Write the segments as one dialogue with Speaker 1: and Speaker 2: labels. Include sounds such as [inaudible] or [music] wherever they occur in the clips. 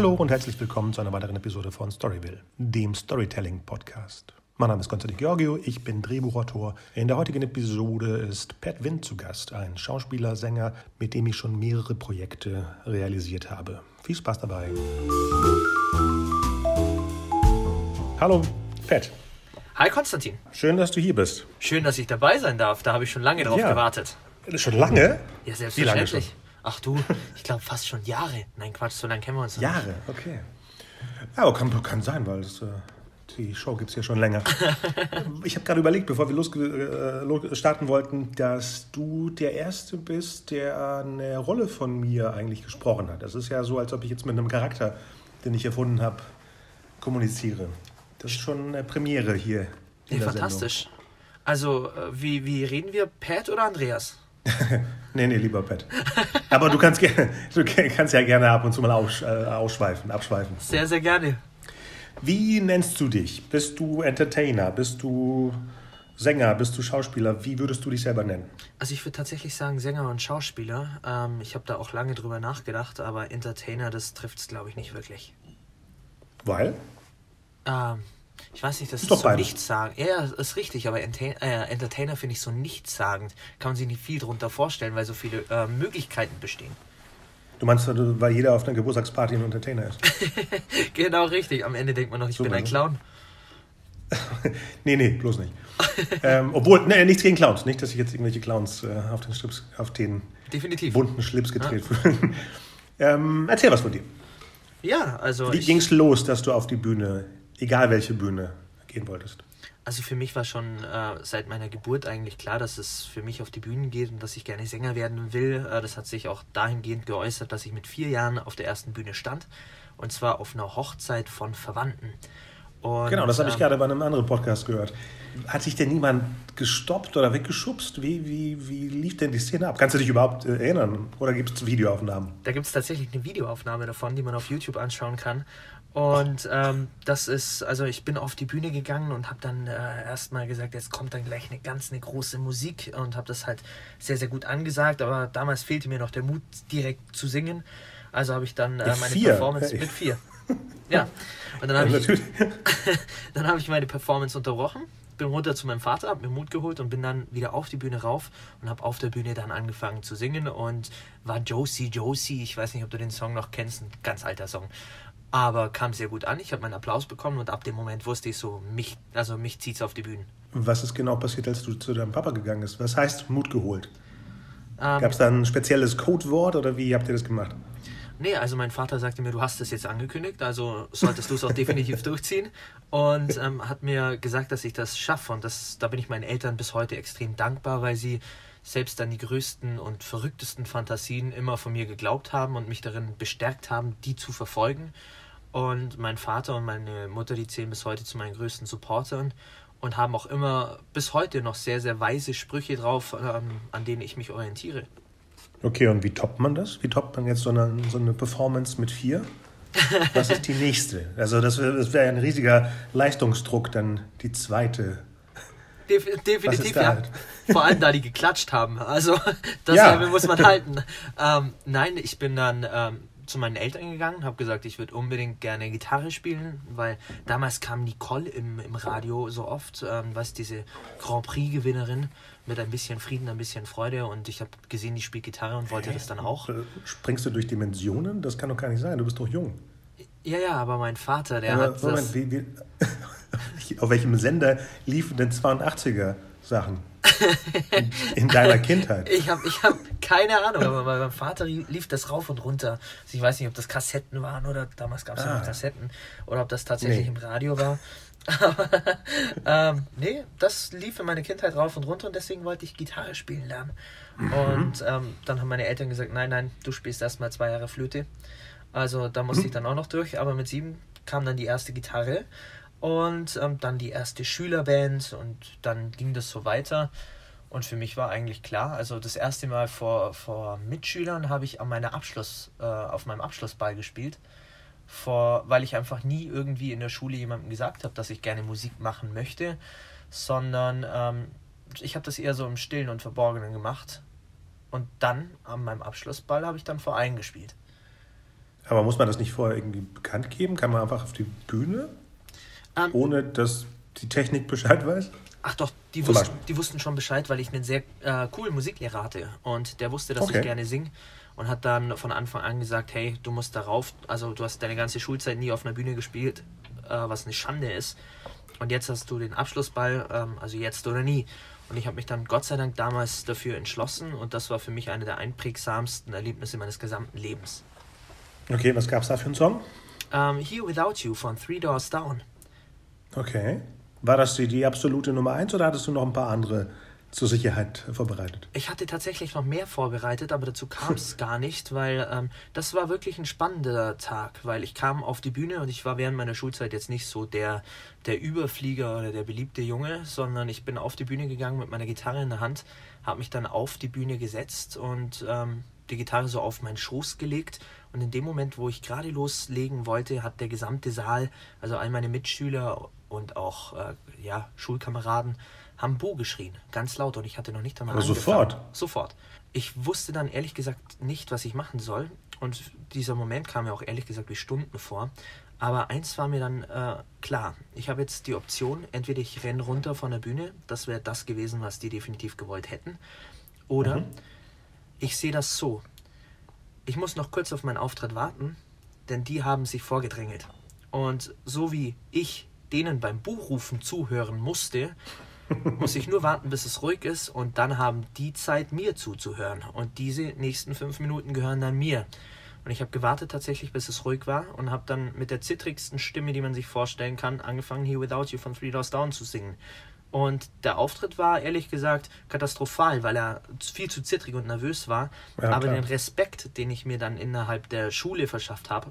Speaker 1: Hallo und herzlich willkommen zu einer weiteren Episode von Storyville, dem Storytelling Podcast. Mein Name ist Konstantin Georgio, ich bin Drehbuchautor. In der heutigen Episode ist Pat Wind zu Gast, ein Schauspieler, Sänger, mit dem ich schon mehrere Projekte realisiert habe. Viel Spaß dabei. Hallo, Pat.
Speaker 2: Hi Konstantin.
Speaker 1: Schön, dass du hier bist.
Speaker 2: Schön, dass ich dabei sein darf. Da habe ich schon lange drauf
Speaker 1: Ja.
Speaker 2: gewartet.
Speaker 1: Schon lange?
Speaker 2: Ja,
Speaker 1: Wie lange
Speaker 2: selbstverständlich. Ach du, ich glaube fast schon Jahre. Nein, Quatsch, so lange kennen wir uns noch
Speaker 1: Jahre, okay. Ja, aber kann, kann sein, weil es, äh, die Show gibt es ja schon länger. [laughs] ich habe gerade überlegt, bevor wir los, äh, los- starten wollten, dass du der Erste bist, der eine Rolle von mir eigentlich gesprochen hat. Das ist ja so, als ob ich jetzt mit einem Charakter, den ich erfunden habe, kommuniziere. Das ist schon eine Premiere hier. In
Speaker 2: Nee, fantastisch. Also, äh, wie, wie reden wir? Pat oder Andreas? [laughs]
Speaker 1: Nee, nee, lieber Pat. Aber du kannst, [laughs] du kannst ja gerne ab und zu mal aus, äh, ausschweifen, abschweifen.
Speaker 2: Sehr, sehr gerne.
Speaker 1: Wie nennst du dich? Bist du Entertainer? Bist du Sänger? Bist du Schauspieler? Wie würdest du dich selber nennen?
Speaker 2: Also, ich würde tatsächlich sagen Sänger und Schauspieler. Ähm, ich habe da auch lange drüber nachgedacht, aber Entertainer, das trifft es, glaube ich, nicht wirklich.
Speaker 1: Weil?
Speaker 2: Ähm, ich weiß nicht, das
Speaker 1: Ist
Speaker 2: ist,
Speaker 1: doch
Speaker 2: so
Speaker 1: beides.
Speaker 2: nichtssagend. Ja, ist richtig, aber Enta äh, Entertainer finde ich so nichtssagend. Kann man sich nicht viel drunter vorstellen, weil so viele äh, Möglichkeiten bestehen.
Speaker 1: Du meinst, weil jeder auf einer Geburtstagsparty ein Entertainer ist? [laughs]
Speaker 2: Genau richtig. Am Ende denkt man noch, ich bin
Speaker 1: Super,
Speaker 2: ein? Clown. [laughs]
Speaker 1: nee, nee, bloß nicht. ähm, obwohl, nee, nichts gegen Clowns. Nicht, dass ich jetzt irgendwelche Clowns äh, auf den, Schlips, auf den
Speaker 2: Definitiv.
Speaker 1: bunten Schlips gedreht fühle. [laughs] ähm, erzähl was von dir.
Speaker 2: Ja, also
Speaker 1: Wie ging's los, dass du auf die Bühne, egal welche Bühne, gehen wolltest?
Speaker 2: also für mich war schon äh, seit meiner Geburt eigentlich klar, dass es für mich auf die Bühnen geht und dass ich gerne Sänger werden will. Äh, das hat sich auch dahingehend geäußert, dass ich mit vier Jahren auf der ersten Bühne stand. Und zwar auf einer Hochzeit von Verwandten. Und,
Speaker 1: Genau, das habe ich
Speaker 2: ähm,
Speaker 1: gerade bei einem anderen Podcast gehört. Hat sich denn niemand gestoppt oder weggeschubst? Wie, wie, wie lief denn die Szene ab? Kannst du dich überhaupt äh, erinnern? Oder gibt es Videoaufnahmen?
Speaker 2: Da gibt es tatsächlich eine Videoaufnahme davon, die man auf YouTube anschauen kann. Und ähm, das ist, also ich bin auf die Bühne gegangen und habe dann äh, erstmal gesagt, jetzt kommt dann gleich eine ganz eine große Musik und habe das halt sehr, sehr gut angesagt. Aber damals fehlte mir noch der Mut, direkt zu singen. Also habe ich dann äh, meine
Speaker 1: vier?
Speaker 2: Performance
Speaker 1: Hey.
Speaker 2: mit vier. Ja. Und dann habe ich, [laughs] dann habe ich meine Performance unterbrochen, bin runter zu meinem Vater, habe mir Mut geholt und bin dann wieder auf die Bühne rauf und habe auf der Bühne dann angefangen zu singen und war Josie Josie. Ich weiß nicht, ob du den Song noch kennst, ein ganz alter Song. Aber kam sehr gut an. Ich habe meinen Applaus bekommen und ab dem Moment wusste ich so, mich, also mich zieht's auf die Bühne.
Speaker 1: Was ist genau passiert, als du zu deinem Papa gegangen bist? Was heißt Mut geholt?
Speaker 2: Ähm,
Speaker 1: Gab es da ein spezielles Codewort oder wie habt ihr das gemacht?
Speaker 2: Nee, also mein Vater sagte mir, du hast das jetzt angekündigt, also solltest du es auch [laughs] definitiv durchziehen. Und ähm, hat mir gesagt, dass ich das schaffe. Und das, da bin ich meinen Eltern bis heute extrem dankbar, weil sie selbst an die größten und verrücktesten Fantasien immer von mir geglaubt haben und mich darin bestärkt haben, die zu verfolgen. Und mein Vater und meine Mutter, die zählen bis heute zu meinen größten Supportern und haben auch immer bis heute noch sehr, sehr weise Sprüche drauf, ähm, an denen ich mich orientiere.
Speaker 1: Okay, und wie toppt man das? Wie toppt man jetzt so eine, so eine Performance mit vier? Was ist die nächste? Also das wäre wär ein riesiger Leistungsdruck, dann die zweite. Was
Speaker 2: definitiv, ja.
Speaker 1: halt?
Speaker 2: Vor allem, da die geklatscht haben. Also, das
Speaker 1: Ja.
Speaker 2: Muss man halten. Ähm, nein, ich bin dann ähm, zu meinen Eltern gegangen, habe gesagt, ich würde unbedingt gerne Gitarre spielen, weil damals kam Nicole im, im Radio so oft, ähm, was diese Grand Prix-Gewinnerin mit ein bisschen Frieden, ein bisschen Freude und ich habe gesehen, die spielt Gitarre und wollte das dann auch.
Speaker 1: Äh, Springst du durch Dimensionen? Das kann doch gar nicht sein. Du bist doch jung.
Speaker 2: Ja, ja, aber mein Vater, der
Speaker 1: Aber
Speaker 2: hat
Speaker 1: Moment,
Speaker 2: das...
Speaker 1: wie, wie, [laughs] auf welchem Sender liefen denn 82er Sachen? In, in [laughs] deiner Kindheit?
Speaker 2: Ich habe ich hab keine Ahnung, aber bei meinem Vater lief das rauf und runter. Also ich weiß nicht, ob das Kassetten waren oder damals gab es ja
Speaker 1: Ah.
Speaker 2: noch Kassetten oder ob das tatsächlich
Speaker 1: Nee.
Speaker 2: im Radio war. [laughs] Aber ähm, nee, das lief in meine Kindheit rauf und runter und deswegen wollte ich Gitarre spielen lernen. Und ähm, dann haben meine Eltern gesagt, nein, nein, du spielst erstmal zwei Jahre Flöte. Also da musste ich dann auch noch durch, aber mit sieben kam dann die erste Gitarre und ähm, dann die erste Schülerband und dann ging das so weiter. Und für mich war eigentlich klar, also das erste Mal vor, vor Mitschülern habe ich an meiner Abschluss, äh, auf meinem Abschlussball gespielt. Vor, weil ich einfach nie irgendwie in der Schule jemandem gesagt habe, dass ich gerne Musik machen möchte, sondern ähm, ich habe das eher so im Stillen und Verborgenen gemacht. Und dann an meinem Abschlussball habe ich dann vor allen gespielt.
Speaker 1: Aber muss man das nicht vorher irgendwie bekannt geben? Kann man einfach auf die Bühne,
Speaker 2: Ähm,
Speaker 1: ohne dass die Technik Bescheid weiß?
Speaker 2: Ach doch, die wussten, die wussten schon Bescheid, weil ich einen sehr äh, coolen Musiklehrer hatte. Und der wusste, dass
Speaker 1: Okay.
Speaker 2: ich gerne singe. Und hat dann von Anfang an gesagt, hey, du musst darauf, also du hast deine ganze Schulzeit nie auf einer Bühne gespielt, äh, was eine Schande ist. Und jetzt hast du den Abschlussball, ähm, also jetzt oder nie. Und ich habe mich dann Gott sei Dank damals dafür entschlossen und das war für mich eine der einprägsamsten Erlebnisse meines gesamten Lebens.
Speaker 1: Okay, was gab es da für einen Song?
Speaker 2: Ähm, Here Without You von Three Doors Down.
Speaker 1: Okay. War das die, die absolute Nummer eins oder hattest du noch ein paar andere zur Sicherheit vorbereitet?
Speaker 2: Ich hatte tatsächlich noch mehr vorbereitet, aber dazu kam es [laughs] gar nicht, weil ähm, das war wirklich ein spannender Tag, weil ich kam auf die Bühne und ich war während meiner Schulzeit jetzt nicht so der, der Überflieger oder der beliebte Junge, sondern ich bin auf die Bühne gegangen mit meiner Gitarre in der Hand, habe mich dann auf die Bühne gesetzt und ähm, die Gitarre so auf meinen Schoß gelegt und in dem Moment, wo ich gerade loslegen wollte, hat der gesamte Saal, also all meine Mitschüler und auch äh, ja, Schulkameraden, haben Bo geschrien, ganz laut und ich hatte noch nicht einmal
Speaker 1: Aber sofort?
Speaker 2: Sofort. Ich wusste dann ehrlich gesagt nicht, was ich machen soll und dieser Moment kam mir auch ehrlich gesagt wie Stunden vor. Aber eins war mir dann äh, klar. Ich habe jetzt die Option, entweder ich renne runter von der Bühne, das wäre das gewesen, was die definitiv gewollt hätten, oder ich sehe das so. Ich muss noch kurz auf meinen Auftritt warten, denn die haben sich vorgedrängelt. Und so wie ich denen beim Buchrufen zuhören musste, muss ich nur warten, bis es ruhig ist und dann haben die Zeit, mir zuzuhören. Und diese nächsten fünf Minuten gehören dann mir. Und ich habe gewartet tatsächlich, bis es ruhig war und habe dann mit der zittrigsten Stimme, die man sich vorstellen kann, angefangen, Here Without You von Three Doors Down zu singen. Und der Auftritt war ehrlich gesagt katastrophal, weil er viel zu zittrig und nervös war.
Speaker 1: Ja,
Speaker 2: Aber
Speaker 1: klar.
Speaker 2: den Respekt, den ich mir dann innerhalb der Schule verschafft habe,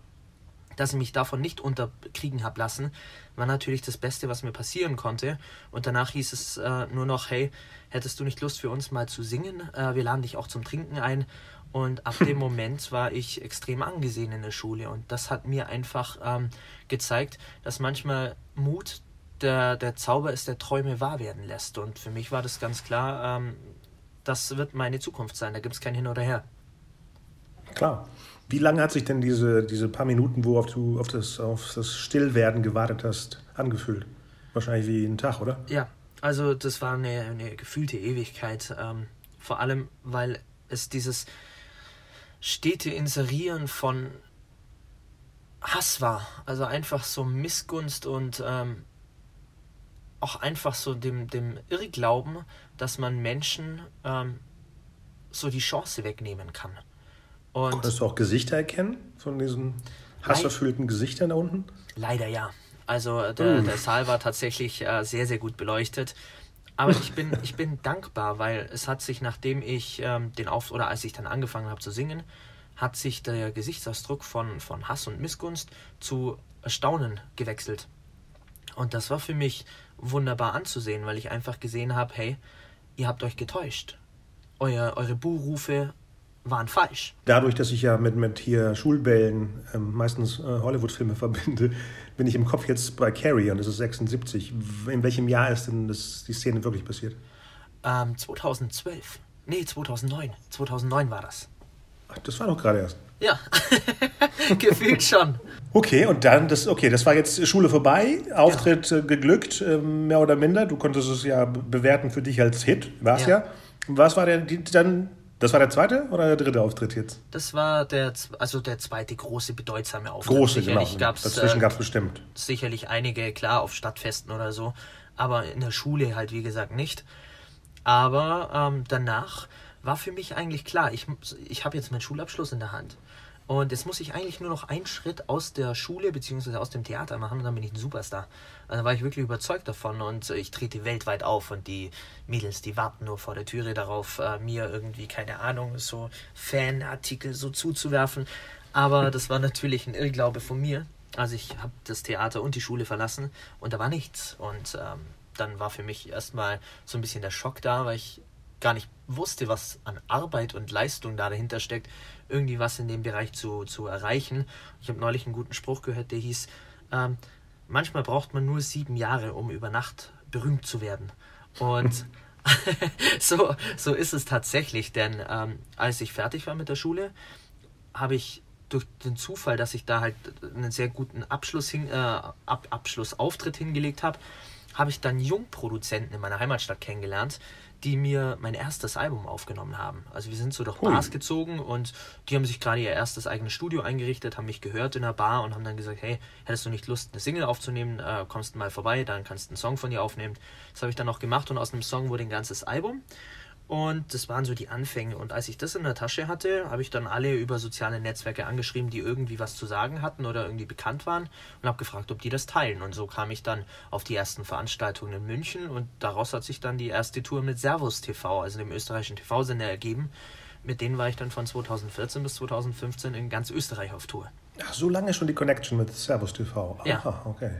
Speaker 2: dass ich mich davon nicht unterkriegen habe lassen, war natürlich das Beste, was mir passieren konnte. Und danach hieß es äh, nur noch, hey, hättest du nicht Lust für uns mal zu singen? Äh, wir laden dich auch zum Trinken ein. Und ab dem [laughs] Moment war ich extrem angesehen in der Schule. Und das hat mir einfach ähm, gezeigt, dass manchmal Mut der, der Zauber ist, der Träume wahr werden lässt. Und für mich war das ganz klar, ähm, das wird meine Zukunft sein. Da gibt es kein Hin oder Her.
Speaker 1: Klar. Wie lange hat sich denn diese, diese paar Minuten, worauf du auf das, auf das Stillwerden gewartet hast, angefühlt? Wahrscheinlich wie ein Tag, oder?
Speaker 2: Ja, also das war eine, eine gefühlte Ewigkeit. Ähm, vor allem, weil es dieses stete Inserieren von Hass war. Also einfach so Missgunst und ähm, auch einfach so dem, dem Irrglauben, dass man Menschen ähm, so die Chance wegnehmen kann. Und
Speaker 1: Konntest du auch Gesichter erkennen von diesen hasserfüllten Gesichtern da unten?
Speaker 2: Leider ja. Also der,
Speaker 1: Uff.
Speaker 2: der Saal war tatsächlich äh, sehr, sehr gut beleuchtet. Aber ich bin, ich bin [laughs] dankbar, weil es hat sich, nachdem ich ähm, den Auf oder als ich dann angefangen habe zu singen, hat sich der Gesichtsausdruck von, von Hass und Missgunst zu Erstaunen gewechselt. Und das war für mich wunderbar anzusehen, weil ich einfach gesehen habe, hey, ihr habt euch getäuscht. Euer, eure Buhrufe waren falsch.
Speaker 1: Dadurch, dass ich ja mit, mit hier Schulbällen ähm, meistens äh, Hollywood-Filme [laughs] verbinde, bin ich im Kopf jetzt bei Carrie und das ist 76. In welchem Jahr ist denn das, die Szene wirklich passiert?
Speaker 2: Ähm, 2012. Nee, 2009. 2009 war das.
Speaker 1: Ach, das war doch gerade erst.
Speaker 2: Ja, [laughs] gefühlt schon.
Speaker 1: Okay, und dann, das, okay, das war jetzt Schule vorbei, Auftritt äh, geglückt, ähm, mehr oder minder. Du konntest es ja be- bewerten für dich als Hit, war es ja.
Speaker 2: Ja.
Speaker 1: Was war der, die, dann, das war der zweite oder der dritte Auftritt jetzt?
Speaker 2: Das war der, also der zweite große, bedeutsame Auftritt.
Speaker 1: Große, genau.
Speaker 2: Sicherlich gab's,
Speaker 1: Dazwischen
Speaker 2: äh,
Speaker 1: gab es bestimmt.
Speaker 2: sicherlich einige, klar, auf Stadtfesten oder so. Aber in der Schule halt, wie gesagt, nicht. Aber ähm, danach war für mich eigentlich klar, ich, ich habe jetzt meinen Schulabschluss in der Hand. Und jetzt muss ich eigentlich nur noch einen Schritt aus der Schule bzw. aus dem Theater machen und dann bin ich ein Superstar. Also war ich wirklich überzeugt davon und ich trete weltweit auf und die Mädels, die warten nur vor der Türe darauf, äh, mir irgendwie, keine Ahnung, so Fanartikel so zuzuwerfen. Aber das war natürlich ein Irrglaube von mir. Also ich habe das Theater und die Schule verlassen und da war nichts. Und ähm, dann war für mich erstmal so ein bisschen der Schock da, weil ich gar nicht wusste, was an Arbeit und Leistung da dahinter steckt, irgendwie was in dem Bereich zu, zu erreichen. Ich habe neulich einen guten Spruch gehört, der hieß, ähm, manchmal braucht man nur sieben Jahre, um über Nacht berühmt zu werden. Und [laughs] so, so ist es tatsächlich, denn ähm, als ich fertig war mit der Schule, habe ich durch den Zufall, dass ich da halt einen sehr guten Abschluss hin, äh, Ab Abschlussauftritt hingelegt habe, habe ich dann Jungproduzenten in meiner Heimatstadt kennengelernt, die mir mein erstes Album aufgenommen haben. Also wir sind so durch Hui. Bars gezogen und die haben sich gerade ihr erstes eigenes Studio eingerichtet, haben mich gehört in der Bar und haben dann gesagt, hey, hättest du nicht Lust, eine Single aufzunehmen, äh, kommst du mal vorbei, dann kannst du einen Song von dir aufnehmen. Das habe ich dann auch gemacht und aus einem Song wurde ein ganzes Album. Und das waren so die Anfänge. Und als ich das in der Tasche hatte, habe ich dann alle über soziale Netzwerke angeschrieben, die irgendwie was zu sagen hatten oder irgendwie bekannt waren und habe gefragt, ob die das teilen. Und so kam ich dann auf die ersten Veranstaltungen in München und daraus hat sich dann die erste Tour mit Servus TV, also dem österreichischen TV-Sender, ergeben. Mit denen war ich dann von 2014 bis 2015 in ganz Österreich auf Tour.
Speaker 1: Ach, so lange schon die Connection mit Servus TV.
Speaker 2: Aha, ja.
Speaker 1: okay.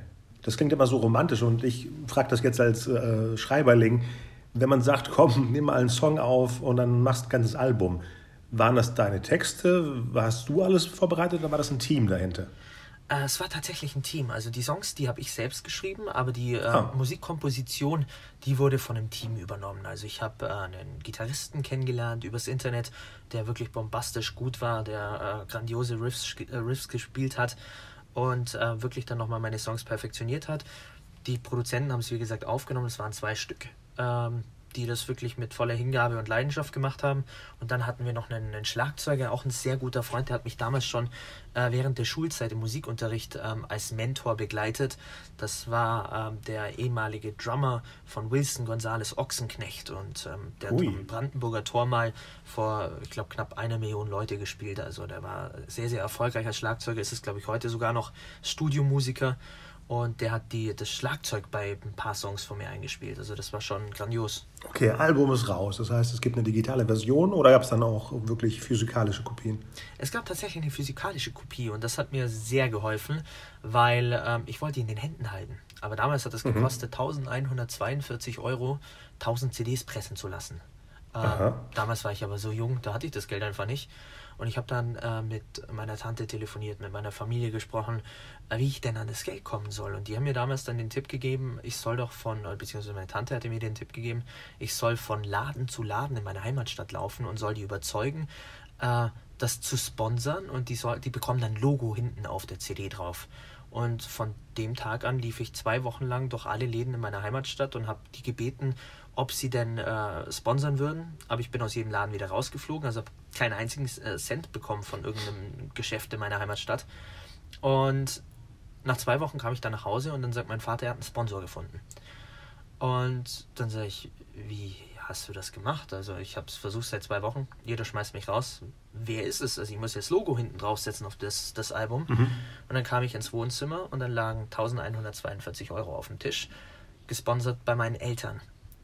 Speaker 1: Das klingt immer so romantisch und ich frage das jetzt als äh, Schreiberling wenn man sagt, [laughs] komm, nimm mal einen Song auf und dann machst du ein ganzes Album, waren das deine Texte? Hast du alles vorbereitet oder war das ein Team dahinter?
Speaker 2: Äh, es war tatsächlich ein Team. Also die Songs, die habe ich selbst geschrieben, aber die äh, ah. Musikkomposition, die wurde von einem Team übernommen. Also ich habe äh, einen Gitarristen kennengelernt übers Internet, der wirklich bombastisch gut war, der äh, grandiose Riffs, äh, Riffs gespielt hat und äh, wirklich dann nochmal meine Songs perfektioniert hat. Die Produzenten haben es, wie gesagt, aufgenommen. Es waren zwei Stück ähm, die das wirklich mit voller Hingabe und Leidenschaft gemacht haben. Und dann hatten wir noch einen, einen Schlagzeuger, auch ein sehr guter Freund, der hat mich damals schon äh, während der Schulzeit im Musikunterricht ähm, als Mentor begleitet. Das war ähm, der ehemalige Drummer von Wilson Gonzales Ochsenknecht und ähm, der Ui. hat am Brandenburger Tor mal vor, ich glaube, knapp einer Million Leute gespielt. Also der war sehr, sehr erfolgreich als Schlagzeuger, ist es, glaube ich, heute sogar noch Studiomusiker. Und der hat die, das Schlagzeug bei ein paar Songs von mir eingespielt. Also das war schon grandios.
Speaker 1: Okay, Album ist raus. Das heißt, es gibt eine digitale Version oder gab es dann auch wirklich physikalische Kopien?
Speaker 2: Es gab tatsächlich eine physikalische Kopie und das hat mir sehr geholfen, weil ähm, ich wollte ihn in den Händen halten. Aber damals hat es mhm. gekostet 1142 Euro, 1000 CDs pressen zu lassen. Ähm, damals war ich aber so jung, da hatte ich das Geld einfach nicht. Und ich habe dann äh, mit meiner Tante telefoniert, mit meiner Familie gesprochen, äh, wie ich denn an das Geld kommen soll. Und die haben mir damals dann den Tipp gegeben, ich soll doch von, beziehungsweise meine Tante hatte mir den Tipp gegeben, ich soll von Laden zu Laden in meiner Heimatstadt laufen und soll die überzeugen, äh, das zu sponsern und die, soll, die bekommen dann Logo hinten auf der CD drauf. Und von dem Tag an lief ich zwei Wochen lang durch alle Läden in meiner Heimatstadt und habe die gebeten, ob sie denn äh, sponsern würden. Aber ich bin aus jedem Laden wieder rausgeflogen, also habe keinen einzigen äh, Cent bekommen von irgendeinem Geschäft in meiner Heimatstadt. Und nach zwei Wochen kam ich dann nach Hause und dann sagt mein Vater, er hat einen Sponsor gefunden. Und dann sage ich, wie hast du das gemacht? Also ich habe es versucht seit zwei Wochen, jeder schmeißt mich raus. Wer ist es? Also ich muss jetzt Logo hinten draufsetzen auf das, das Album. Mhm. Und dann kam ich ins Wohnzimmer und dann lagen 1142 Euro auf dem Tisch, gesponsert bei meinen Eltern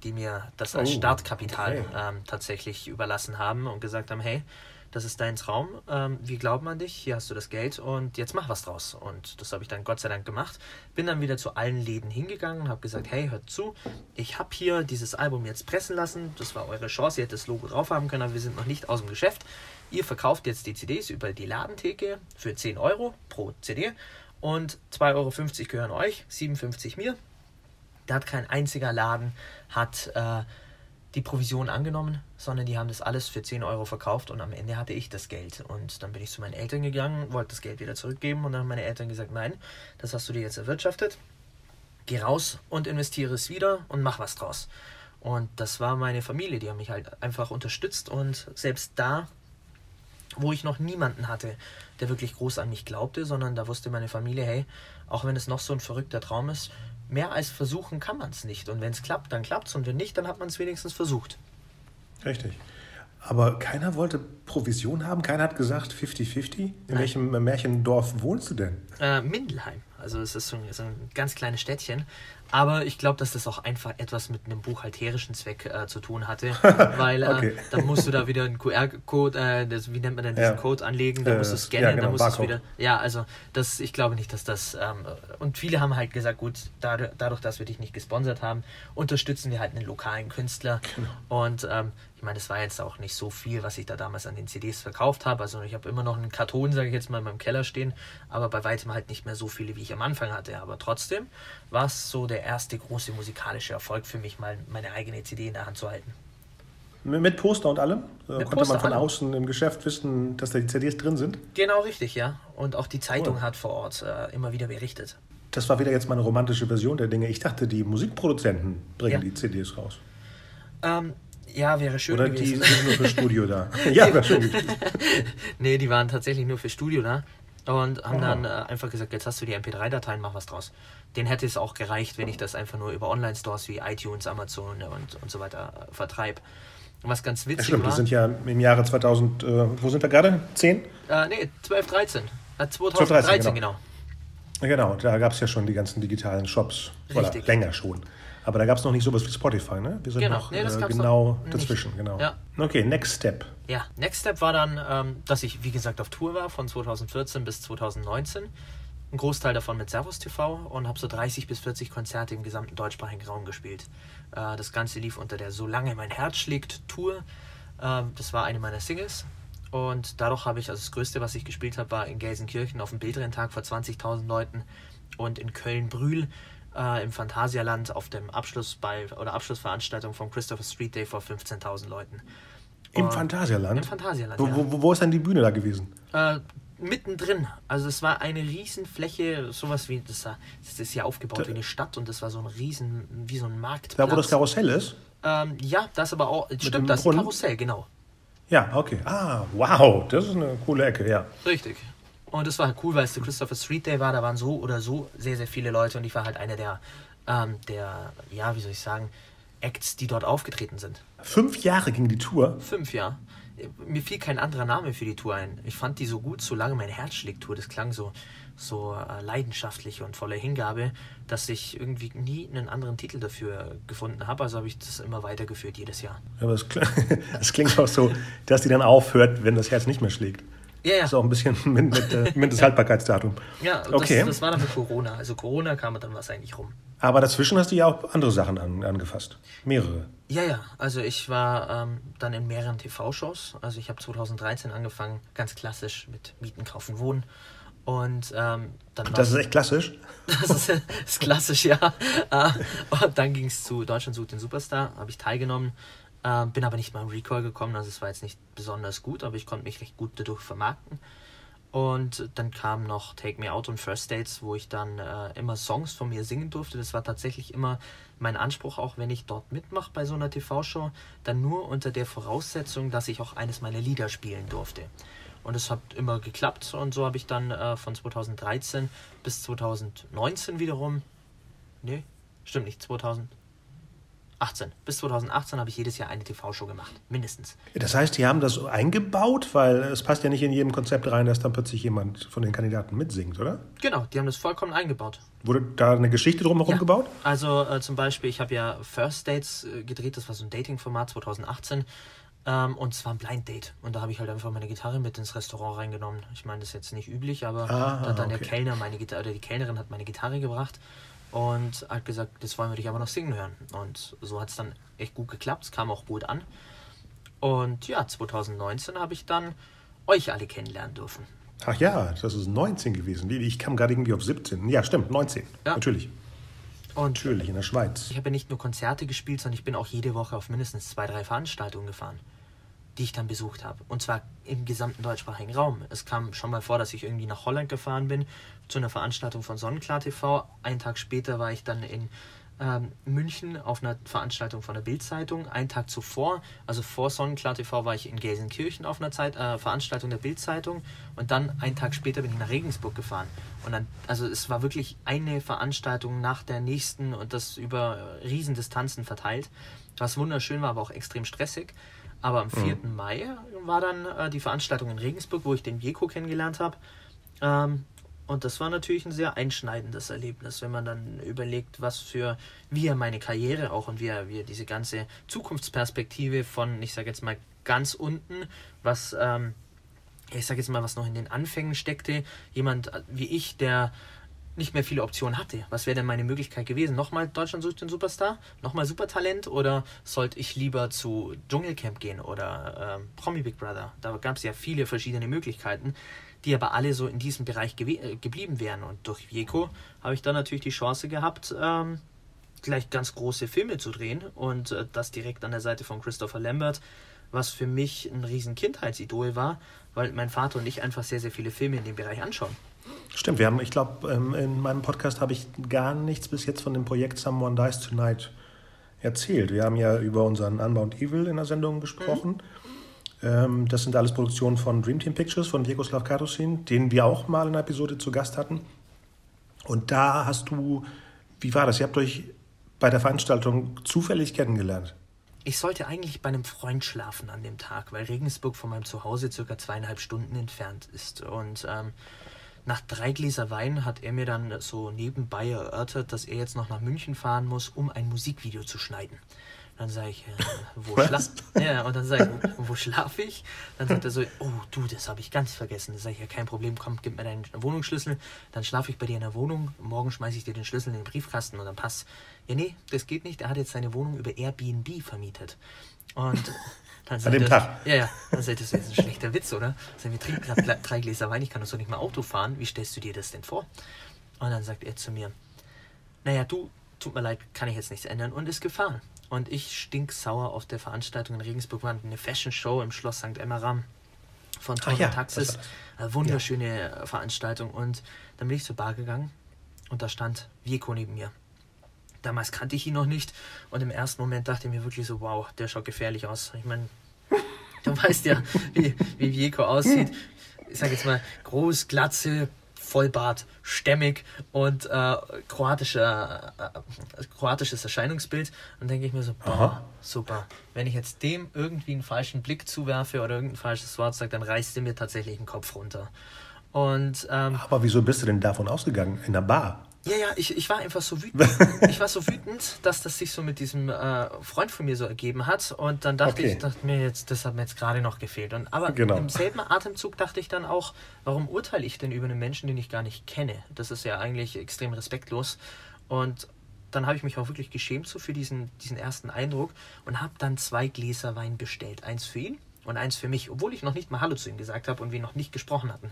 Speaker 2: die mir das als oh, Startkapital okay. ähm, tatsächlich überlassen haben und gesagt haben, hey, das ist dein Traum, ähm, wir glauben an dich, hier hast du das Geld und jetzt mach was draus. Und das habe ich dann Gott sei Dank gemacht. Bin dann wieder zu allen Läden hingegangen und habe gesagt, hey, hört zu, ich habe hier dieses Album jetzt pressen lassen, das war eure Chance, ihr hättet das Logo drauf haben können, aber wir sind noch nicht aus dem Geschäft. Ihr verkauft jetzt die CDs über die Ladentheke für 10 Euro pro CD und 2,50 Euro gehören euch, 57 mir. Da hat kein einziger Laden hat äh, die Provision angenommen, sondern die haben das alles für 10 Euro verkauft und am Ende hatte ich das Geld. Und dann bin ich zu meinen Eltern gegangen, wollte das Geld wieder zurückgeben und dann haben meine Eltern gesagt, nein, das hast du dir jetzt erwirtschaftet. Geh raus und investiere es wieder und mach was draus. Und das war meine Familie, die haben mich halt einfach unterstützt und selbst da, wo ich noch niemanden hatte, der wirklich groß an mich glaubte, sondern da wusste meine Familie, hey, auch wenn es noch so ein verrückter Traum ist, mehr als versuchen kann man es nicht. Und wenn es klappt, dann klappt es. Und wenn nicht, dann hat man es wenigstens versucht.
Speaker 1: Richtig. Aber keiner wollte Provision haben? Keiner hat gesagt 50-50? In Nein. welchem Märchendorf wohnst du denn?
Speaker 2: Äh, Mindelheim. Also es ist so ein, so ein ganz kleines Städtchen. Aber ich glaube, dass das auch einfach etwas mit einem buchhalterischen Zweck äh, zu tun hatte, [laughs] weil äh, okay. dann musst du da wieder einen QR-Code, äh, wie nennt man denn diesen ja. Code anlegen, da musst du äh, scannen, ja, genau, dann musst du wieder. Ja, also das, ich glaube nicht, dass das. Ähm, und viele haben halt gesagt, gut, dadurch, dadurch, dass wir dich nicht gesponsert haben, unterstützen wir halt einen lokalen Künstler. Genau. Und ähm, ich meine, es war jetzt auch nicht so viel, was ich da damals an den CDs verkauft habe. Also ich habe immer noch einen Karton, sage ich jetzt mal, in meinem Keller stehen, aber bei weitem halt nicht mehr so viele, wie ich am Anfang hatte. Aber trotzdem war es so der erste große musikalische Erfolg für mich, mal meine eigene CD in der Hand zu halten.
Speaker 1: Mit Poster und allem? Äh,
Speaker 2: Mit
Speaker 1: Konnte
Speaker 2: Poster,
Speaker 1: man von
Speaker 2: allem.
Speaker 1: außen im Geschäft wissen, dass da die CDs drin sind?
Speaker 2: Genau richtig, ja. Und auch die Zeitung
Speaker 1: Cool.
Speaker 2: hat vor Ort äh, immer wieder berichtet.
Speaker 1: Das war wieder jetzt meine romantische Version der Dinge. Ich dachte, die Musikproduzenten bringen
Speaker 2: Ja.
Speaker 1: die CDs raus.
Speaker 2: Ähm, ja, wäre schön
Speaker 1: Oder die
Speaker 2: gewesen.
Speaker 1: sind nur für Studio da. [laughs] ja, wäre schön gewesen.
Speaker 2: Nee, die waren tatsächlich nur für Studio da und haben dann äh, einfach gesagt, jetzt hast du die MP3-Dateien, mach was draus. Den hätte es auch gereicht, wenn ich das einfach nur über Online-Stores wie iTunes, Amazon und, und so weiter äh, vertreibe. Was ganz
Speaker 1: Ja,
Speaker 2: witzig
Speaker 1: stimmt, die
Speaker 2: war,
Speaker 1: sind ja im Jahre 2000, äh, wo sind wir gerade? 10?
Speaker 2: äh, nee, 12, 13. Äh,
Speaker 1: 12,
Speaker 2: 2013,
Speaker 1: 13,
Speaker 2: genau.
Speaker 1: Ja, Genau, da gab es ja schon die ganzen digitalen Shops. Oder
Speaker 2: Richtig.
Speaker 1: länger schon. Aber da gab es noch nicht sowas wie Spotify, ne? Wir sind
Speaker 2: Genau,
Speaker 1: noch
Speaker 2: nee, das
Speaker 1: äh, genau
Speaker 2: noch
Speaker 1: dazwischen,
Speaker 2: nicht.
Speaker 1: genau.
Speaker 2: Ja.
Speaker 1: Okay, next step.
Speaker 2: Ja, Next Step war dann, ähm, dass ich, wie gesagt, auf Tour war von 2014 bis 2019. Ein Großteil davon mit Servus TV und habe so 30 bis 40 Konzerte im gesamten deutschsprachigen Raum gespielt. Äh, das Ganze lief unter der Solange mein Herz schlägt Tour. Ähm, das war eine meiner Singles. Und dadurch habe ich, also das Größte, was ich gespielt habe, war in Gelsenkirchen auf dem Bildrenntag vor 20.000 Leuten und in Köln-Brühl äh, im Phantasialand auf dem Abschlussball oder Abschlussveranstaltung vom Christopher Street Day vor 15.000 Leuten.
Speaker 1: Im Phantasialand?
Speaker 2: Im Phantasialand,
Speaker 1: Wo, wo, wo ist dann die Bühne da gewesen?
Speaker 2: Äh, mittendrin. Also es war eine Riesenfläche, sowas wie, das, das ist ja aufgebaut wie eine Stadt und das war so ein Riesen, wie so ein Marktplatz.
Speaker 1: Da, wo das Karussell ist?
Speaker 2: ähm, ja, das aber auch,
Speaker 1: dem
Speaker 2: stimmt, das ist ein
Speaker 1: Brunnen?
Speaker 2: Karussell, genau.
Speaker 1: Ja, okay. Ah, wow, das ist eine coole Ecke, ja.
Speaker 2: Richtig. Und es war halt cool, weil es der Christopher Street Day war, da waren so oder so sehr, sehr viele Leute und ich war halt einer der, ähm, der, ja, wie soll ich sagen, Acts, die dort aufgetreten sind.
Speaker 1: Fünf Jahre ging die Tour.
Speaker 2: Fünf, ja. Mir fiel kein anderer Name für die Tour ein. Ich fand die so gut, solange mein Herz schlägt Tour. Das klang so, so äh, leidenschaftlich und voller Hingabe, dass ich irgendwie nie einen anderen Titel dafür gefunden habe. Also habe ich das immer weitergeführt jedes Jahr.
Speaker 1: Aber es klingt, [laughs] es klingt auch so, dass die dann aufhört, wenn das Herz nicht mehr schlägt.
Speaker 2: Ja, ja.
Speaker 1: Das ist auch ein bisschen [laughs] mit, mit, äh, Mindesthaltbarkeitsdatum.
Speaker 2: Ja, das,
Speaker 1: okay.
Speaker 2: das war dann mit Corona. Also Corona kam dann was eigentlich rum.
Speaker 1: Aber dazwischen hast du ja auch andere Sachen an, angefasst. Mehrere.
Speaker 2: Ja, ja, also ich war ähm, dann in mehreren TV-Shows. Also ich habe 2013 angefangen, ganz klassisch mit Mieten, Kaufen, Wohnen. Und ähm, dann
Speaker 1: Das ist echt klassisch. [laughs]
Speaker 2: Das ist, ist klassisch, ja. Äh, Und dann ging es zu Deutschland sucht den Superstar, habe ich teilgenommen, äh, bin aber nicht mal im Recall gekommen, also es war jetzt nicht besonders gut, aber ich konnte mich recht gut dadurch vermarkten. Und dann kam noch Take Me Out und First Dates, wo ich dann äh, immer Songs von mir singen durfte. Das war tatsächlich immer mein Anspruch, auch wenn ich dort mitmache bei so einer TV-Show, dann nur unter der Voraussetzung, dass ich auch eines meiner Lieder spielen durfte. Und es hat immer geklappt und so habe ich dann äh, von 2013 bis 2019 wiederum, nee, stimmt nicht, 2018. Bis 2018 habe ich jedes Jahr eine TV-Show gemacht, mindestens.
Speaker 1: Das heißt, die haben das eingebaut, weil es passt ja nicht in jedem Konzept rein, dass dann plötzlich jemand von den Kandidaten mitsingt, oder?
Speaker 2: Genau, die haben das vollkommen eingebaut.
Speaker 1: Wurde da eine Geschichte drumherum
Speaker 2: Ja.
Speaker 1: gebaut?
Speaker 2: Also äh, zum Beispiel, ich habe ja First Dates äh, gedreht, das war so ein Dating-Format 2018. Ähm, und es war ein Blind Date. Und da habe ich halt einfach meine Gitarre mit ins Restaurant reingenommen. Ich meine, das ist jetzt nicht üblich, aber
Speaker 1: Ah,
Speaker 2: da hat dann der
Speaker 1: okay.
Speaker 2: Kellner meine Gitarre, oder die Kellnerin hat meine Gitarre gebracht und hat gesagt, das wollen wir dich aber noch singen hören. Und so hat es dann echt gut geklappt. Es kam auch gut an. Und ja, 2019 habe ich dann euch alle kennenlernen dürfen.
Speaker 1: Ach ja, das ist 19 gewesen. Ich kam gerade irgendwie auf 17. Ja, stimmt, 19.
Speaker 2: Ja.
Speaker 1: Natürlich.
Speaker 2: Und
Speaker 1: Natürlich, in der Schweiz.
Speaker 2: Ich habe ja nicht nur Konzerte gespielt, sondern ich bin auch jede Woche auf mindestens zwei, drei Veranstaltungen gefahren, die ich dann besucht habe. Und zwar im gesamten deutschsprachigen Raum. Es kam schon mal vor, dass ich irgendwie nach Holland gefahren bin zu einer Veranstaltung von Sonnenklar TV. Einen Tag später war ich dann in ähm, München auf einer Veranstaltung von der Bild-Zeitung. Einen Tag zuvor, also vor Sonnenklar TV, war ich in Gelsenkirchen auf einer Zeit, äh, Veranstaltung der Bild-Zeitung. Und dann einen Tag später bin ich nach Regensburg gefahren. Und dann, also es war wirklich eine Veranstaltung nach der nächsten und das über äh, Riesendistanzen verteilt. Was wunderschön war, aber auch extrem stressig. Aber am 4. Mai war dann äh, die Veranstaltung in Regensburg, wo ich den Jeko kennengelernt habe. Ähm, und das war natürlich ein sehr einschneidendes Erlebnis, wenn man dann überlegt, was für, wie er meine Karriere auch und wie er, wie er diese ganze Zukunftsperspektive von, ich sage jetzt mal, ganz unten, was, ähm, ich sage jetzt mal, was noch in den Anfängen steckte, jemand äh, wie ich, der nicht mehr viele Optionen hatte. Was wäre denn meine Möglichkeit gewesen? Nochmal Deutschland sucht den Superstar? Nochmal Supertalent? Oder sollte ich lieber zu Dschungelcamp gehen oder ähm, Promi Big Brother? Da gab es ja viele verschiedene Möglichkeiten, die aber alle so in diesem Bereich gewe- äh, geblieben wären. Und durch Jeko habe ich dann natürlich die Chance gehabt, ähm, gleich ganz große Filme zu drehen und äh, das direkt an der Seite von Christopher Lambert, was für mich ein riesen Kindheitsidol war, weil mein Vater und ich einfach sehr, sehr viele Filme in dem Bereich anschauen.
Speaker 1: Stimmt, wir haben, ich glaube, ähm, in meinem Podcast habe ich gar nichts bis jetzt von dem Projekt Someone Dies Tonight erzählt. Wir haben ja über unseren Unbound Evil in der Sendung gesprochen. Mhm. Das sind alles Produktionen von Dream Team Pictures, von Diego Slavkatosin, den wir auch mal in einer Episode zu Gast hatten. Und da hast du, wie war das? Ihr habt euch bei der Veranstaltung zufällig kennengelernt.
Speaker 2: Ich sollte eigentlich bei einem Freund schlafen an dem Tag, weil Regensburg von meinem Zuhause circa zweieinhalb Stunden entfernt ist. Und ähm, nach drei Gläser Wein hat er mir dann so nebenbei erörtert, dass er jetzt noch nach München fahren muss, um ein Musikvideo zu schneiden. Dann sage ich, äh, wo schlafe ja, und dann sage ich, wo, wo schlafe ich? Dann sagt er so, oh du, das habe ich ganz vergessen. Dann sage ich, ja, kein Problem, komm, gib mir deinen Wohnungsschlüssel. Dann schlafe ich bei dir in der Wohnung. Morgen schmeiße ich dir den Schlüssel in den Briefkasten und dann passt. Ja, nee, das geht nicht. Er hat jetzt seine Wohnung über Airbnb vermietet. Und dann
Speaker 1: An dem
Speaker 2: er,
Speaker 1: Tag?
Speaker 2: Ja, ja. Dann sagt das ist ein schlechter Witz, oder? Sagen wir trinken gerade drei Gläser Wein, ich kann doch so nicht mal Auto fahren. Wie stellst du dir das denn vor? Und dann sagt er zu mir, naja, du, tut mir leid, kann ich jetzt nichts ändern und ist gefahren. Und ich stinksauer auf der Veranstaltung in Regensburg war eine Fashion Show im Schloss St. Emmeram von Tom
Speaker 1: ja,
Speaker 2: Taxis. Eine wunderschöne ja. Veranstaltung. Und dann bin ich zur Bar gegangen und da stand Vico neben mir. Damals kannte ich ihn noch nicht und im ersten Moment dachte ich mir wirklich so, wow, der schaut gefährlich aus. Ich meine, [laughs] du weißt ja, wie, wie Vico aussieht. Ich sag jetzt mal, groß, Glatze, Vollbart, stämmig und äh, kroatischer, äh, kroatisches Erscheinungsbild. Und denke ich mir so, boah, super. Wenn ich jetzt dem irgendwie einen falschen Blick zuwerfe oder irgendein falsches Wort sage, dann reißt er mir tatsächlich den Kopf runter. Und, ähm,
Speaker 1: Aber wieso bist du denn davon ausgegangen? In der Bar?
Speaker 2: Ja, ja, ich, ich war einfach so wütend. [laughs] ich war so wütend, dass das sich so mit diesem äh, Freund von mir so ergeben hat. Und dann dachte okay. ich, dachte mir jetzt, das hat mir jetzt gerade noch gefehlt. Und, aber genau. im selben Atemzug dachte ich dann auch, warum urteile ich denn über einen Menschen, den ich gar nicht kenne? Das ist ja eigentlich extrem respektlos. Und dann habe ich mich auch wirklich geschämt so für diesen, diesen ersten Eindruck und habe dann zwei Gläser Wein bestellt. Eins für ihn und eins für mich, obwohl ich noch nicht mal Hallo zu ihm gesagt habe und wir noch nicht gesprochen hatten.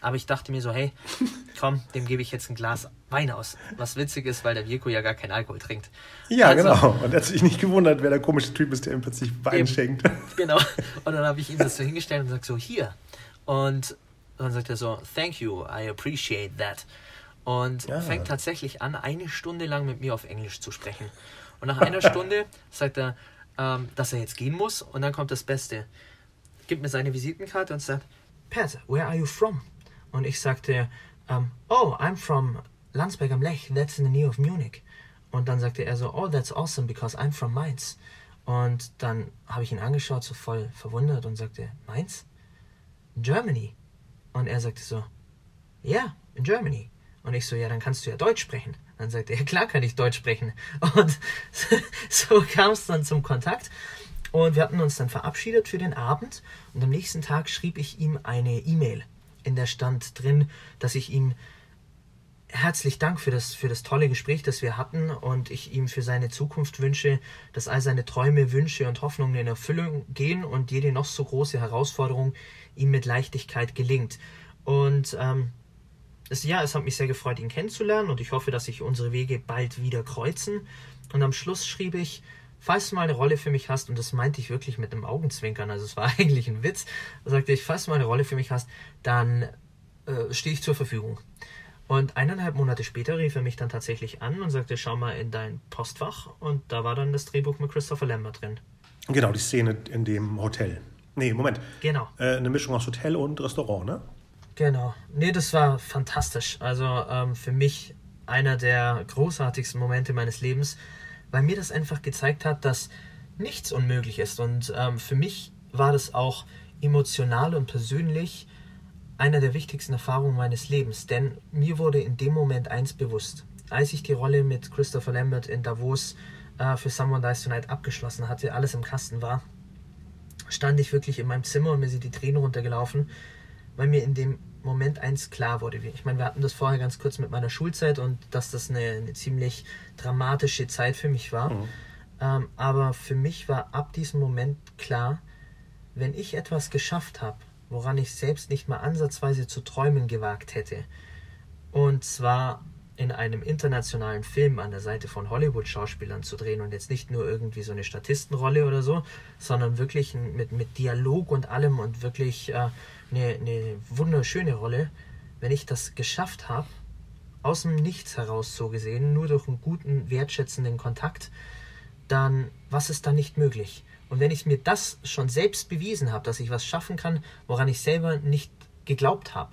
Speaker 2: Aber ich dachte mir so, hey, [laughs] komm, dem gebe ich jetzt ein Glas Wein aus. Was witzig ist, weil der Virko ja gar keinen Alkohol trinkt.
Speaker 1: Ja, also, genau. Und er hat sich nicht gewundert, wer der komische Typ ist, der ihm plötzlich Wein eben, schenkt. [laughs]
Speaker 2: Genau. [laughs] Und dann habe ich ihm das so hingestellt und gesagt so, hier. Und dann sagt er so, thank you, I appreciate that. Und ja. fängt tatsächlich an, eine Stunde lang mit mir auf Englisch zu sprechen. Und nach einer Stunde sagt er, ähm, dass er jetzt gehen muss. Und dann kommt das Beste. Gibt mir seine Visitenkarte und sagt, Pat, where are you from? Und ich sagte, um, oh, I'm from Landsberg am Lech, that's in the near of Munich. Und dann sagte er so, oh, that's awesome, because I'm from Mainz. Und dann habe ich ihn angeschaut, so voll verwundert und sagte, Mainz? Germany. Und er sagte so, ja, yeah, in Germany. Und ich so, ja, dann kannst du ja Deutsch sprechen. Dann sagte er, [laughs] klar kann ich Deutsch sprechen. Und [laughs] so kam es dann zum Kontakt. Und wir hatten uns dann verabschiedet für den Abend. Und am nächsten Tag schrieb ich ihm eine E-Mail in der stand drin, dass ich ihm herzlich Dank für das, für das tolle Gespräch, das wir hatten und ich ihm für seine Zukunft wünsche, dass all seine Träume, Wünsche und Hoffnungen in Erfüllung gehen und jede noch so große Herausforderung ihm mit Leichtigkeit gelingt. Und ähm, es, ja, es hat mich sehr gefreut, ihn kennenzulernen und ich hoffe, dass sich unsere Wege bald wieder kreuzen. Und am Schluss schrieb ich, falls du mal eine Rolle für mich hast, und das meinte ich wirklich mit einem Augenzwinkern, also es war [laughs] eigentlich ein Witz, sagte ich, falls du mal eine Rolle für mich hast, dann äh, stehe ich zur Verfügung. Und eineinhalb Monate später rief er mich dann tatsächlich an und sagte, schau mal in dein Postfach. Und da war dann das Drehbuch mit Christopher Lambert drin.
Speaker 1: Genau, die Szene in dem Hotel. Nee, Moment.
Speaker 2: Genau.
Speaker 1: Äh, eine Mischung aus Hotel und Restaurant, ne?
Speaker 2: Genau. Nee, das war fantastisch. Also ähm, für mich einer der großartigsten Momente meines Lebens weil mir das einfach gezeigt hat, dass nichts unmöglich ist. Und ähm, für mich war das auch emotional und persönlich einer der wichtigsten Erfahrungen meines Lebens. Denn mir wurde in dem Moment eins bewusst. Als ich die Rolle mit Christopher Lambert in Davos äh, für Someone Dies Tonight abgeschlossen hatte, alles im Kasten war, stand ich wirklich in meinem Zimmer und mir sind die Tränen runtergelaufen, weil mir in dem Moment eins klar wurde. Ich meine, wir hatten das vorher ganz kurz mit meiner Schulzeit und dass das eine, eine ziemlich dramatische Zeit für mich war. Mhm. Ähm, aber für mich war ab diesem Moment klar, wenn ich etwas geschafft habe, woran ich selbst nicht mal ansatzweise zu träumen gewagt hätte, und zwar in einem internationalen Film an der Seite von Hollywood-Schauspielern zu drehen und jetzt nicht nur irgendwie so eine Statistenrolle oder so, sondern wirklich mit, mit Dialog und allem und wirklich äh, eine, eine wunderschöne Rolle, wenn ich das geschafft habe, aus dem Nichts heraus so gesehen, nur durch einen guten, wertschätzenden Kontakt, dann was ist da nicht möglich? Und wenn ich mir das schon selbst bewiesen habe, dass ich was schaffen kann, woran ich selber nicht geglaubt habe,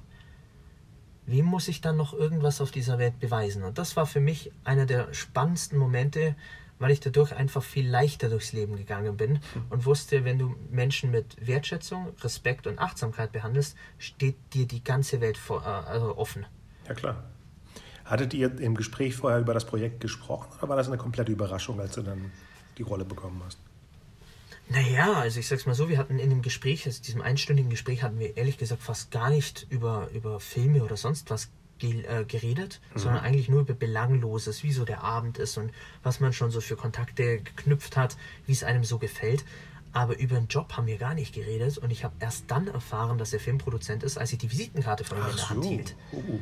Speaker 2: wem muss ich dann noch irgendwas auf dieser Welt beweisen? Und das war für mich einer der spannendsten Momente, weil ich dadurch einfach viel leichter durchs Leben gegangen bin und wusste, wenn du Menschen mit Wertschätzung, Respekt und Achtsamkeit behandelst, steht dir die ganze Welt vor, äh, also offen.
Speaker 1: Ja klar. Hattet ihr im Gespräch vorher über das Projekt gesprochen oder war das eine komplette Überraschung, als du dann die Rolle bekommen hast?
Speaker 2: Naja, also ich sag's mal so, wir hatten in dem Gespräch, also diesem einstündigen Gespräch, hatten wir ehrlich gesagt fast gar nicht über, über Filme oder sonst was äh, geredet, mhm. sondern eigentlich nur über Belangloses, wie so der Abend ist und was man schon so für Kontakte geknüpft hat, wie es einem so gefällt. Aber über den Job haben wir gar nicht geredet und ich habe erst dann erfahren, dass er Filmproduzent ist, als ich die Visitenkarte von ihm in der Hand hielt. Uh.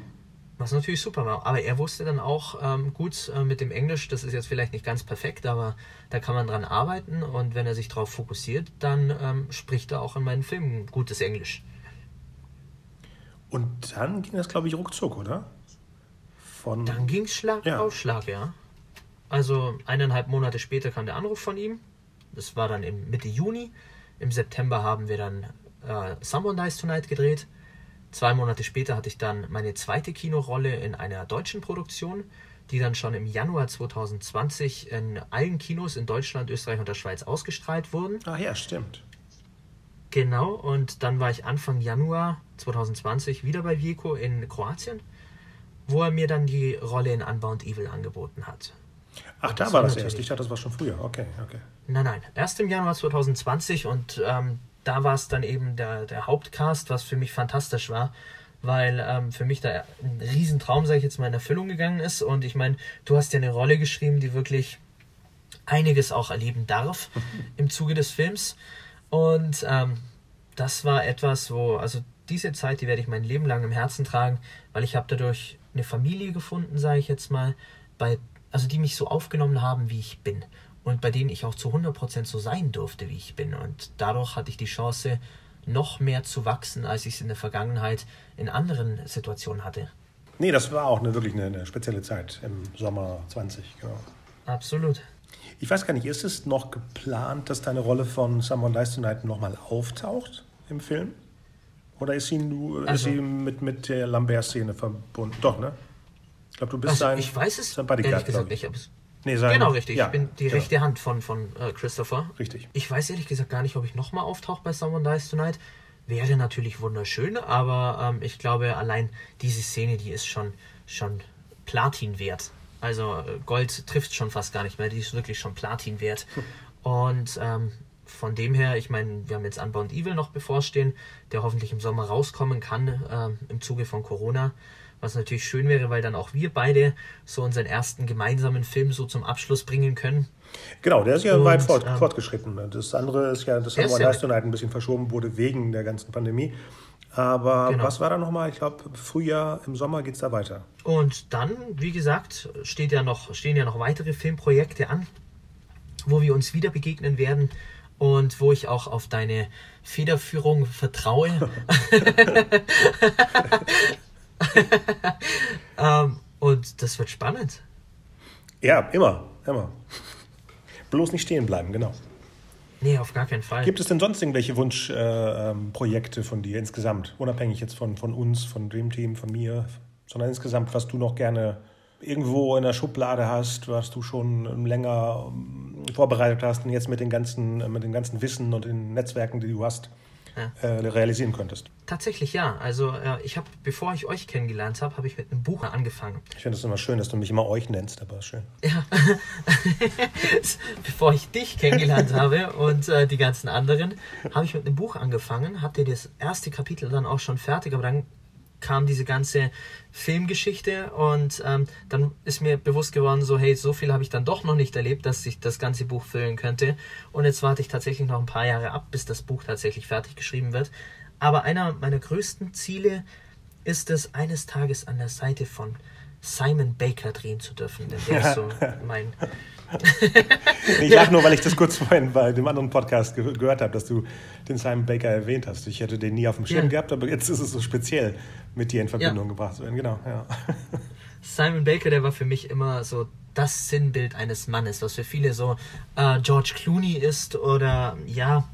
Speaker 2: Was natürlich super war. Aber er wusste dann auch, ähm, gut, äh, mit dem Englisch, das ist jetzt vielleicht nicht ganz perfekt, aber da kann man dran arbeiten und wenn er sich darauf fokussiert, dann ähm, spricht er auch in meinen Filmen gutes Englisch.
Speaker 1: Und dann ging das, glaube ich, ruckzuck, oder?
Speaker 2: Von dann ging es Schlag ja. auf Schlag, ja. Also eineinhalb Monate später kam der Anruf von ihm. Das war dann im Mitte Juni. Im September haben wir dann äh, Someone Dies Tonight gedreht. Zwei Monate später hatte ich dann meine zweite Kinorolle in einer deutschen Produktion, die dann schon im Januar 2020 in allen Kinos in Deutschland, Österreich und der Schweiz ausgestrahlt wurden.
Speaker 1: Ah ja, stimmt.
Speaker 2: Genau, und dann war ich Anfang Januar 2020 wieder bei Vico in Kroatien, wo er mir dann die Rolle in Unbound Evil angeboten hat.
Speaker 1: Ach, da war das erst. Ich dachte, das war schon früher. Okay, okay.
Speaker 2: Nein, nein. Erst im Januar 2020 und ähm, da war es dann eben der, der Hauptcast, was für mich fantastisch war, weil ähm, für mich da ein Riesentraum, sage ich jetzt mal, in Erfüllung gegangen ist. Und ich meine, du hast ja eine Rolle geschrieben, die wirklich einiges auch erleben darf [laughs] im Zuge des Films. Und ähm, das war etwas, wo, also diese Zeit, die werde ich mein Leben lang im Herzen tragen, weil ich habe dadurch eine Familie gefunden, sage ich jetzt mal, bei, also die mich so aufgenommen haben, wie ich bin und bei denen ich auch zu 100% so sein durfte, wie ich bin. Und dadurch hatte ich die Chance, noch mehr zu wachsen, als ich es in der Vergangenheit in anderen Situationen hatte.
Speaker 1: Nee, das war auch eine, wirklich eine, eine spezielle Zeit im Sommer 20, genau.
Speaker 2: Absolut.
Speaker 1: Ich weiß gar nicht, ist es noch geplant, dass deine Rolle von Someone Dies Tonight nochmal auftaucht im Film? Oder ist sie, nur, also, ist sie mit, mit der Lambert-Szene verbunden? Doch, ne? Ich glaube, du bist
Speaker 2: also
Speaker 1: sein,
Speaker 2: ich weiß es,
Speaker 1: sein Bodyguard,
Speaker 2: gesagt nicht.
Speaker 1: Nee, sein,
Speaker 2: genau, richtig. Ja, ich bin die genau. rechte Hand von, von äh, Christopher.
Speaker 1: Richtig.
Speaker 2: Ich weiß ehrlich gesagt gar nicht, ob ich nochmal auftauche bei Someone Dies Tonight. Wäre natürlich wunderschön, aber ähm, ich glaube, allein diese Szene, die ist schon, schon Platin wert. Also äh, Gold trifft schon fast gar nicht mehr, die ist wirklich schon Platin wert. [laughs] Und ähm, von dem her, ich meine, wir haben jetzt Unbound Evil noch bevorstehen, der hoffentlich im Sommer rauskommen kann äh, im Zuge von Corona was natürlich schön wäre, weil dann auch wir beide so unseren ersten gemeinsamen Film so zum Abschluss bringen können.
Speaker 1: Genau, der ist ja und, weit fort, ähm, fortgeschritten. Das andere ist ja, das wir Leistung halt ein bisschen verschoben wurde wegen der ganzen Pandemie. Aber genau. was war da nochmal? Ich glaube, Frühjahr, im Sommer geht es da weiter.
Speaker 2: Und dann, wie gesagt, steht ja noch, stehen ja noch weitere Filmprojekte an, wo wir uns wieder begegnen werden und wo ich auch auf deine Federführung vertraue. [laughs] ähm, und das wird spannend.
Speaker 1: Ja, immer, immer. Bloß nicht stehen bleiben, genau.
Speaker 2: Nee, auf gar keinen Fall.
Speaker 1: Gibt es denn sonst irgendwelche Wunschprojekte äh, von dir insgesamt? Unabhängig jetzt von, von uns, von Dream Team, von mir, sondern insgesamt, was du noch gerne irgendwo in der Schublade hast, was du schon länger ähm, vorbereitet hast und jetzt mit, den ganzen, mit dem ganzen Wissen und den Netzwerken, die du hast. Äh, realisieren könntest.
Speaker 2: Tatsächlich ja. Also äh, ich habe, bevor ich euch kennengelernt habe, habe ich mit einem Buch angefangen.
Speaker 1: Ich finde es immer schön, dass du mich immer euch nennst, aber schön.
Speaker 2: Ja. [laughs] bevor ich dich kennengelernt habe und äh, die ganzen anderen, habe ich mit einem Buch angefangen. Habt ihr das erste Kapitel dann auch schon fertig, aber dann kam diese ganze Filmgeschichte und ähm, dann ist mir bewusst geworden, so hey, so viel habe ich dann doch noch nicht erlebt, dass ich das ganze Buch füllen könnte. Und jetzt warte ich tatsächlich noch ein paar Jahre ab, bis das Buch tatsächlich fertig geschrieben wird. Aber einer meiner größten Ziele ist es, eines Tages an der Seite von Simon Baker drehen zu dürfen, denn der ist so mein. [laughs]
Speaker 1: ich lache nur, weil ich das kurz vorhin bei dem anderen Podcast ge gehört habe, dass du den Simon Baker erwähnt hast. Ich hätte den nie auf dem Schirm ja. gehabt, aber jetzt ist es so speziell mit dir in Verbindung ja. gebracht zu werden. Genau, ja. [laughs]
Speaker 2: Simon Baker, der war für mich immer so das Sinnbild eines Mannes, was für viele so äh, George Clooney ist oder ja,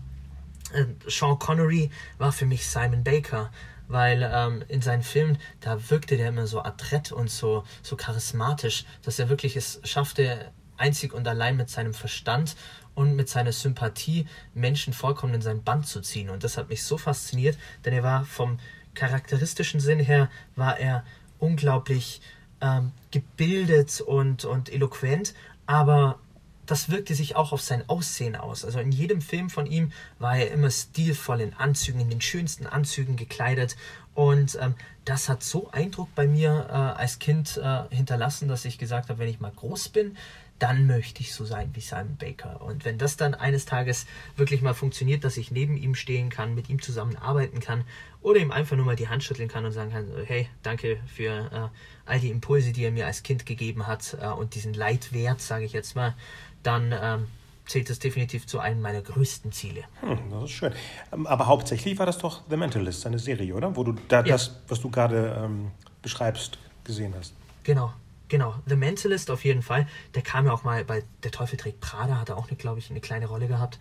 Speaker 2: äh, Sean Connery war für mich Simon Baker weil ähm, in seinen Filmen, da wirkte der immer so adrett und so, so charismatisch, dass er wirklich es schaffte, einzig und allein mit seinem Verstand und mit seiner Sympathie Menschen vollkommen in sein Band zu ziehen. Und das hat mich so fasziniert, denn er war vom charakteristischen Sinn her, war er unglaublich ähm, gebildet und, und eloquent, aber das wirkte sich auch auf sein Aussehen aus. Also in jedem Film von ihm war er immer stilvoll in Anzügen, in den schönsten Anzügen gekleidet. Und ähm, das hat so Eindruck bei mir äh, als Kind äh, hinterlassen, dass ich gesagt habe, wenn ich mal groß bin, dann möchte ich so sein wie Simon Baker. Und wenn das dann eines Tages wirklich mal funktioniert, dass ich neben ihm stehen kann, mit ihm zusammen arbeiten kann oder ihm einfach nur mal die Hand schütteln kann und sagen kann, hey, danke für äh, all die Impulse, die er mir als Kind gegeben hat äh, und diesen Leitwert, sage ich jetzt mal, dann ähm, zählt es definitiv zu einem meiner größten Ziele.
Speaker 1: Hm, das ist schön. Ähm, aber hauptsächlich war das doch The Mentalist, eine Serie, oder? Wo du da, ja. das, was du gerade ähm, beschreibst, gesehen hast.
Speaker 2: Genau, Genau, The Mentalist auf jeden Fall. Der kam ja auch mal bei Der Teufel trägt Prada, hat er auch, glaube ich, eine kleine Rolle gehabt.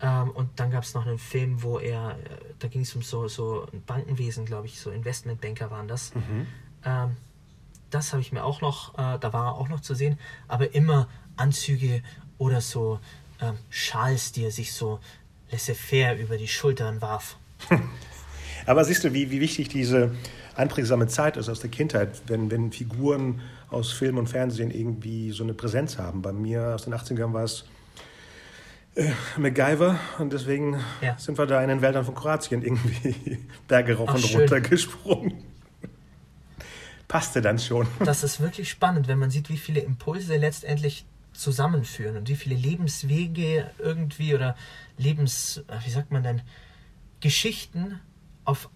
Speaker 2: Ähm, und dann gab es noch einen Film, wo er, äh, da ging es um so, so Bankenwesen, glaube ich, so Investmentbanker waren das. Mhm. Ähm, das habe ich mir auch noch, äh, da war er auch noch zu sehen, aber immer Anzüge oder so ähm, Schals, die er sich so laissez-faire über die Schultern warf. [laughs]
Speaker 1: aber siehst du, wie, wie wichtig diese einprägsame Zeit ist aus der Kindheit, wenn, wenn Figuren aus Film und Fernsehen irgendwie so eine Präsenz haben. Bei mir aus den 80ern war es äh, MacGyver und deswegen ja. sind wir da in den Wäldern von Kroatien irgendwie [laughs] Berge rauf Ach, und runter gesprungen. [laughs] Passte dann schon.
Speaker 2: Das ist wirklich spannend, wenn man sieht, wie viele Impulse letztendlich zusammenführen und wie viele Lebenswege irgendwie oder Lebens, wie sagt man denn, Geschichten auf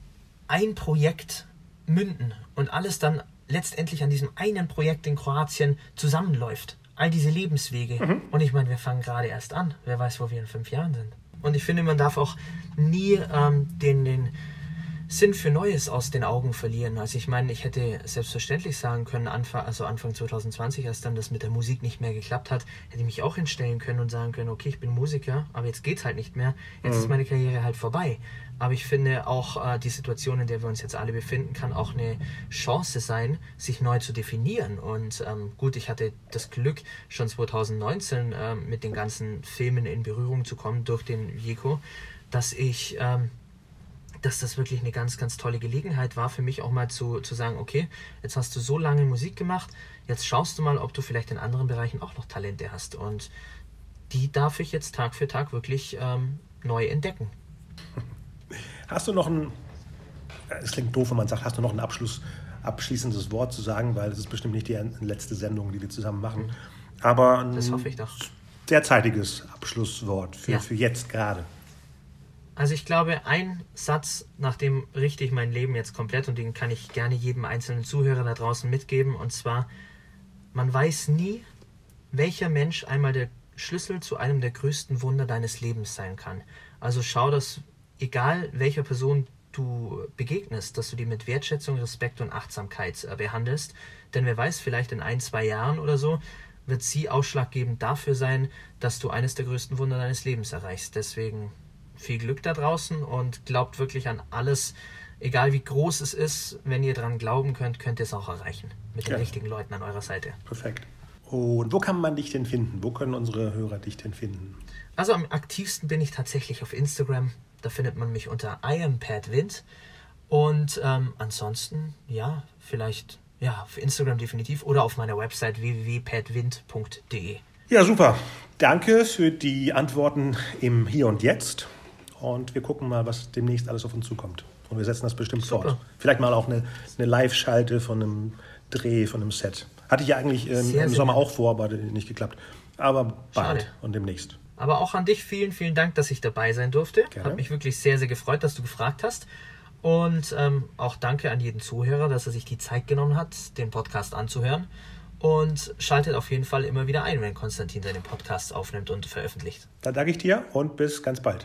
Speaker 2: ein Projekt münden und alles dann letztendlich an diesem einen Projekt in Kroatien zusammenläuft. All diese Lebenswege. Mhm. Und ich meine, wir fangen gerade erst an. Wer weiß, wo wir in fünf Jahren sind. Und ich finde, man darf auch nie ähm, den, den Sinn für Neues aus den Augen verlieren. Also ich meine, ich hätte selbstverständlich sagen können, Anfang, also Anfang 2020, als dann das mit der Musik nicht mehr geklappt hat, hätte ich mich auch hinstellen können und sagen können, okay, ich bin Musiker, aber jetzt geht's halt nicht mehr. Jetzt mhm. ist meine Karriere halt vorbei. Aber ich finde auch äh, die Situation, in der wir uns jetzt alle befinden, kann auch eine Chance sein, sich neu zu definieren. Und ähm, gut, ich hatte das Glück, schon 2019 ähm, mit den ganzen Filmen in Berührung zu kommen durch den Jeko, dass ich ähm, dass das wirklich eine ganz, ganz tolle Gelegenheit war für mich auch mal zu, zu sagen, okay, jetzt hast du so lange Musik gemacht, jetzt schaust du mal, ob du vielleicht in anderen Bereichen auch noch Talente hast. Und die darf ich jetzt Tag für Tag wirklich ähm, neu entdecken.
Speaker 1: Hast du noch ein, es klingt doof, wenn man sagt, hast du noch ein Abschluss, abschließendes Wort zu sagen, weil es ist bestimmt nicht die letzte Sendung, die wir zusammen machen. Mhm. Aber ein
Speaker 2: das hoffe ich doch.
Speaker 1: derzeitiges Abschlusswort für, ja. für jetzt gerade.
Speaker 2: Also ich glaube, ein Satz, nach dem richte ich mein Leben jetzt komplett und den kann ich gerne jedem einzelnen Zuhörer da draußen mitgeben. Und zwar, man weiß nie, welcher Mensch einmal der Schlüssel zu einem der größten Wunder deines Lebens sein kann. Also schau, dass egal welcher Person du begegnest, dass du die mit Wertschätzung, Respekt und Achtsamkeit äh, behandelst. Denn wer weiß, vielleicht in ein, zwei Jahren oder so wird sie ausschlaggebend dafür sein, dass du eines der größten Wunder deines Lebens erreichst. Deswegen viel Glück da draußen und glaubt wirklich an alles, egal wie groß es ist. Wenn ihr daran glauben könnt, könnt ihr es auch erreichen. Mit den ja. richtigen Leuten an eurer Seite.
Speaker 1: Perfekt. Und wo kann man dich denn finden? Wo können unsere Hörer dich denn finden?
Speaker 2: Also am aktivsten bin ich tatsächlich auf Instagram. Da findet man mich unter IamPadWind. Und ähm, ansonsten, ja, vielleicht ja, auf Instagram definitiv oder auf meiner Website www.padwind.de.
Speaker 1: Ja, super. Danke für die Antworten im Hier und Jetzt. Und wir gucken mal, was demnächst alles auf uns zukommt. Und wir setzen das bestimmt Super. fort. Vielleicht mal auch eine, eine Live-Schalte von einem Dreh, von einem Set. Hatte ich ja eigentlich ähm, im Sommer auch vor, aber nicht geklappt. Aber bald Schade. und demnächst.
Speaker 2: Aber auch an dich vielen, vielen Dank, dass ich dabei sein durfte. Gerne. Hat mich wirklich sehr, sehr gefreut, dass du gefragt hast. Und ähm, auch danke an jeden Zuhörer, dass er sich die Zeit genommen hat, den Podcast anzuhören. Und schaltet auf jeden Fall immer wieder ein, wenn Konstantin seinen Podcast aufnimmt und veröffentlicht.
Speaker 1: Dann danke ich dir und bis ganz bald.